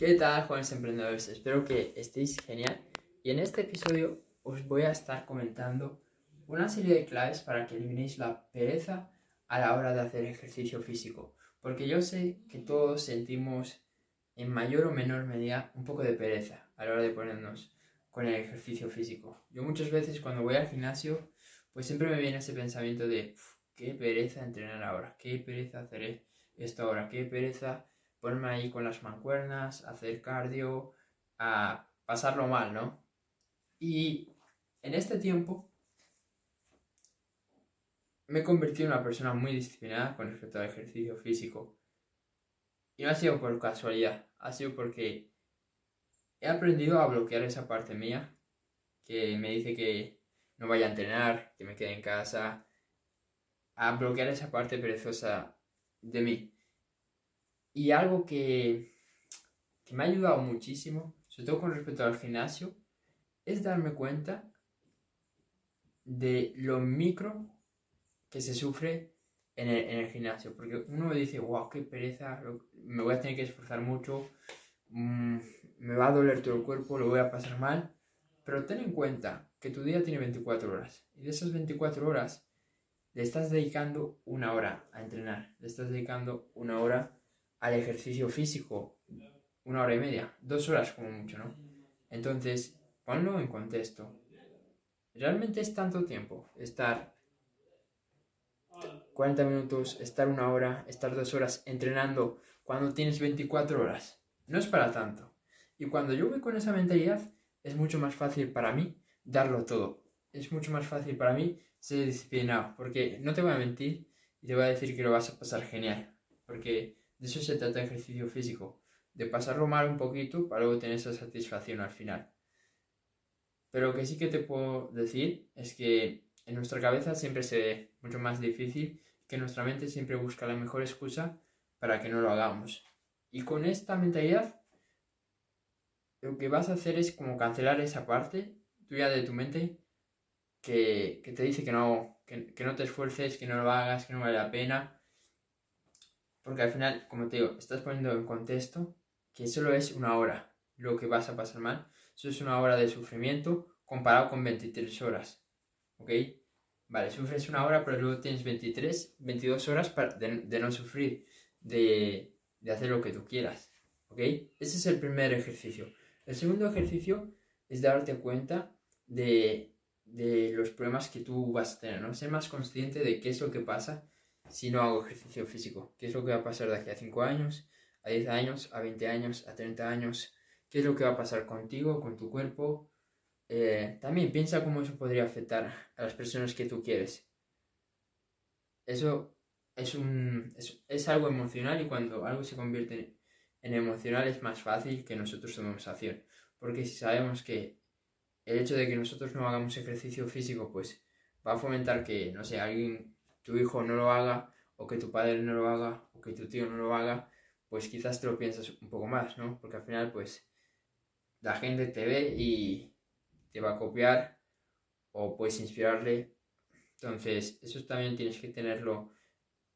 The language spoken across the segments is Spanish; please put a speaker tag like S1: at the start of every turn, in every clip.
S1: ¿Qué tal, jóvenes emprendedores? Espero que estéis genial. Y en este episodio os voy a estar comentando una serie de claves para que eliminéis la pereza a la hora de hacer ejercicio físico. Porque yo sé que todos sentimos en mayor o menor medida un poco de pereza a la hora de ponernos con el ejercicio físico. Yo muchas veces cuando voy al gimnasio, pues siempre me viene ese pensamiento de qué pereza entrenar ahora, qué pereza hacer esto ahora, qué pereza ponerme ahí con las mancuernas, hacer cardio, a pasarlo mal, ¿no? Y en este tiempo me he convertido en una persona muy disciplinada con respecto al ejercicio físico. Y no ha sido por casualidad, ha sido porque he aprendido a bloquear esa parte mía que me dice que no vaya a entrenar, que me quede en casa, a bloquear esa parte perezosa de mí. Y algo que, que me ha ayudado muchísimo, sobre todo con respecto al gimnasio, es darme cuenta de lo micro que se sufre en el, gimnasio. Porque uno me dice, wow, qué pereza, me voy a tener que esforzar mucho, mm, me va a doler todo el cuerpo, lo voy a pasar mal. Pero ten en cuenta que tu día tiene 24 horas. Y de esas 24 horas, le estás dedicando una hora a entrenar. Le estás dedicando una hora al ejercicio físico una hora y media, dos horas como mucho, ¿no? Entonces, ponlo en contexto. ¿Realmente es tanto tiempo estar 40 minutos, estar una hora, estar dos horas entrenando cuando tienes 24 horas? No es para tanto. Y cuando yo voy con esa mentalidad, es mucho más fácil para mí darlo todo. Es mucho más fácil para mí ser disciplinado, porque no te voy a mentir y te voy a decir que lo vas a pasar genial, porque de eso se trata el ejercicio físico, de pasarlo mal un poquito para luego tener esa satisfacción al final. Pero lo que sí que te puedo decir es que en nuestra cabeza siempre se ve mucho más difícil, que nuestra mente siempre busca la mejor excusa para que no lo hagamos. Y con esta mentalidad, lo que vas a hacer es como cancelar esa parte tuya de tu mente que, te dice que no, que no te esfuerces, que no lo hagas, que no vale la pena, porque al final, como te digo, estás poniendo en contexto que solo es una hora lo que vas a pasar mal. Eso es una hora de sufrimiento comparado con 23 horas. ¿Ok? Vale, sufres una hora, pero luego tienes 23, 22 horas para, de, no sufrir, de, de hacer lo que tú quieras. ¿Ok? Ese es el primer ejercicio. El segundo ejercicio es darte cuenta de, de los problemas que tú vas a tener, ¿no? Ser más consciente de qué es lo que pasa si no hago ejercicio físico? ¿Qué es lo que va a pasar de aquí a 5 años, a 10 años, a 20 años, a 30 años? ¿Qué es lo que va a pasar contigo, con tu cuerpo? Eh, también piensa cómo eso podría afectar a las personas que tú quieres. Eso es, un, es, algo emocional y cuando algo se convierte en, emocional es más fácil que nosotros tomemos acción. Porque si sabemos que el hecho de que nosotros no hagamos ejercicio físico, pues va a fomentar que, no sé, alguien tu hijo no lo haga, o que tu padre no lo haga, o que tu tío no lo haga, pues quizás te lo piensas un poco más, ¿no? Porque al final, pues, la gente te ve y te va a copiar, o puedes inspirarle. Entonces, eso también tienes que tenerlo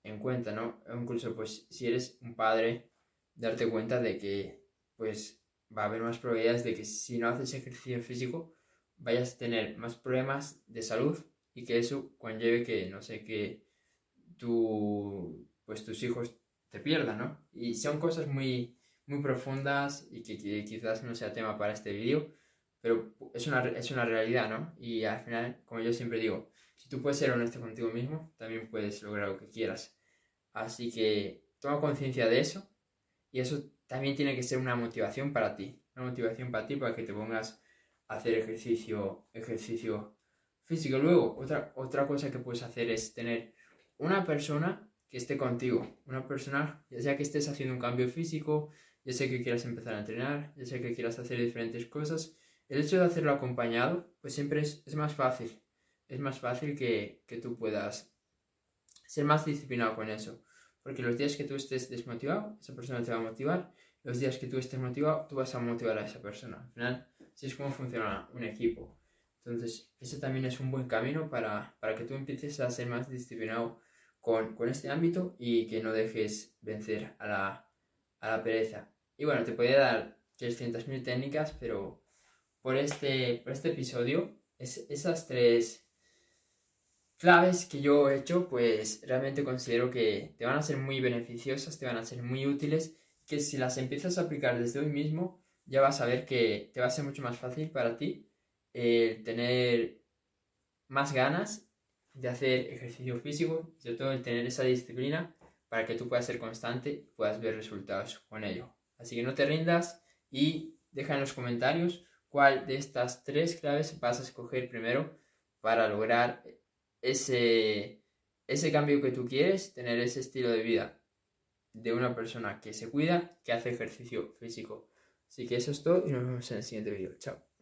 S1: en cuenta, ¿no? Incluso, pues, si eres un padre, darte cuenta de que, pues, va a haber más probabilidades de que si no haces ejercicio físico, vayas a tener más problemas de salud y que eso conlleve que, no sé, que tu, pues tus hijos te pierdan, ¿no? Y son cosas muy, muy profundas y que, quizás no sea tema para este vídeo, pero es una, es una realidad, ¿no? Y al final, como yo siempre digo, si tú puedes ser honesto contigo mismo, también puedes lograr lo que quieras. Así que toma conciencia de eso y eso también tiene que ser una motivación para ti, una motivación para ti para que te pongas a hacer ejercicio, ejercicio físico. Luego, otra, otra cosa que puedes hacer es tener una persona que esté contigo. Una persona, ya sea que estés haciendo un cambio físico, ya sea que quieras empezar a entrenar, ya sea que quieras hacer diferentes cosas. El hecho de hacerlo acompañado, pues siempre es, más fácil. Es más fácil que, que tú puedas ser más disciplinado con eso. Porque los días que tú estés desmotivado, esa persona te va a motivar. Los días que tú estés motivado, tú vas a motivar a esa persona. Al final, así es como funciona un equipo. Entonces, ese también es un buen camino para, que tú empieces a ser más disciplinado con, este ámbito y que no dejes vencer a la, pereza. Y bueno, te podría dar 300.000 técnicas, pero por este, por este episodio, es, esas tres claves que yo he hecho, pues realmente considero que te van a ser muy beneficiosas, te van a ser muy útiles, que si las empiezas a aplicar desde hoy mismo, ya vas a ver que te va a ser mucho más fácil para ti el tener más ganas de hacer ejercicio físico, sobre todo el tener esa disciplina para que tú puedas ser constante y puedas ver resultados con ello. Así que no te rindas y deja en los comentarios cuál de estas tres claves vas a escoger primero para lograr ese, ese cambio que tú quieres, tener ese estilo de vida de una persona que se cuida, que hace ejercicio físico. Así que eso es todo y nos vemos en el siguiente vídeo. Chao.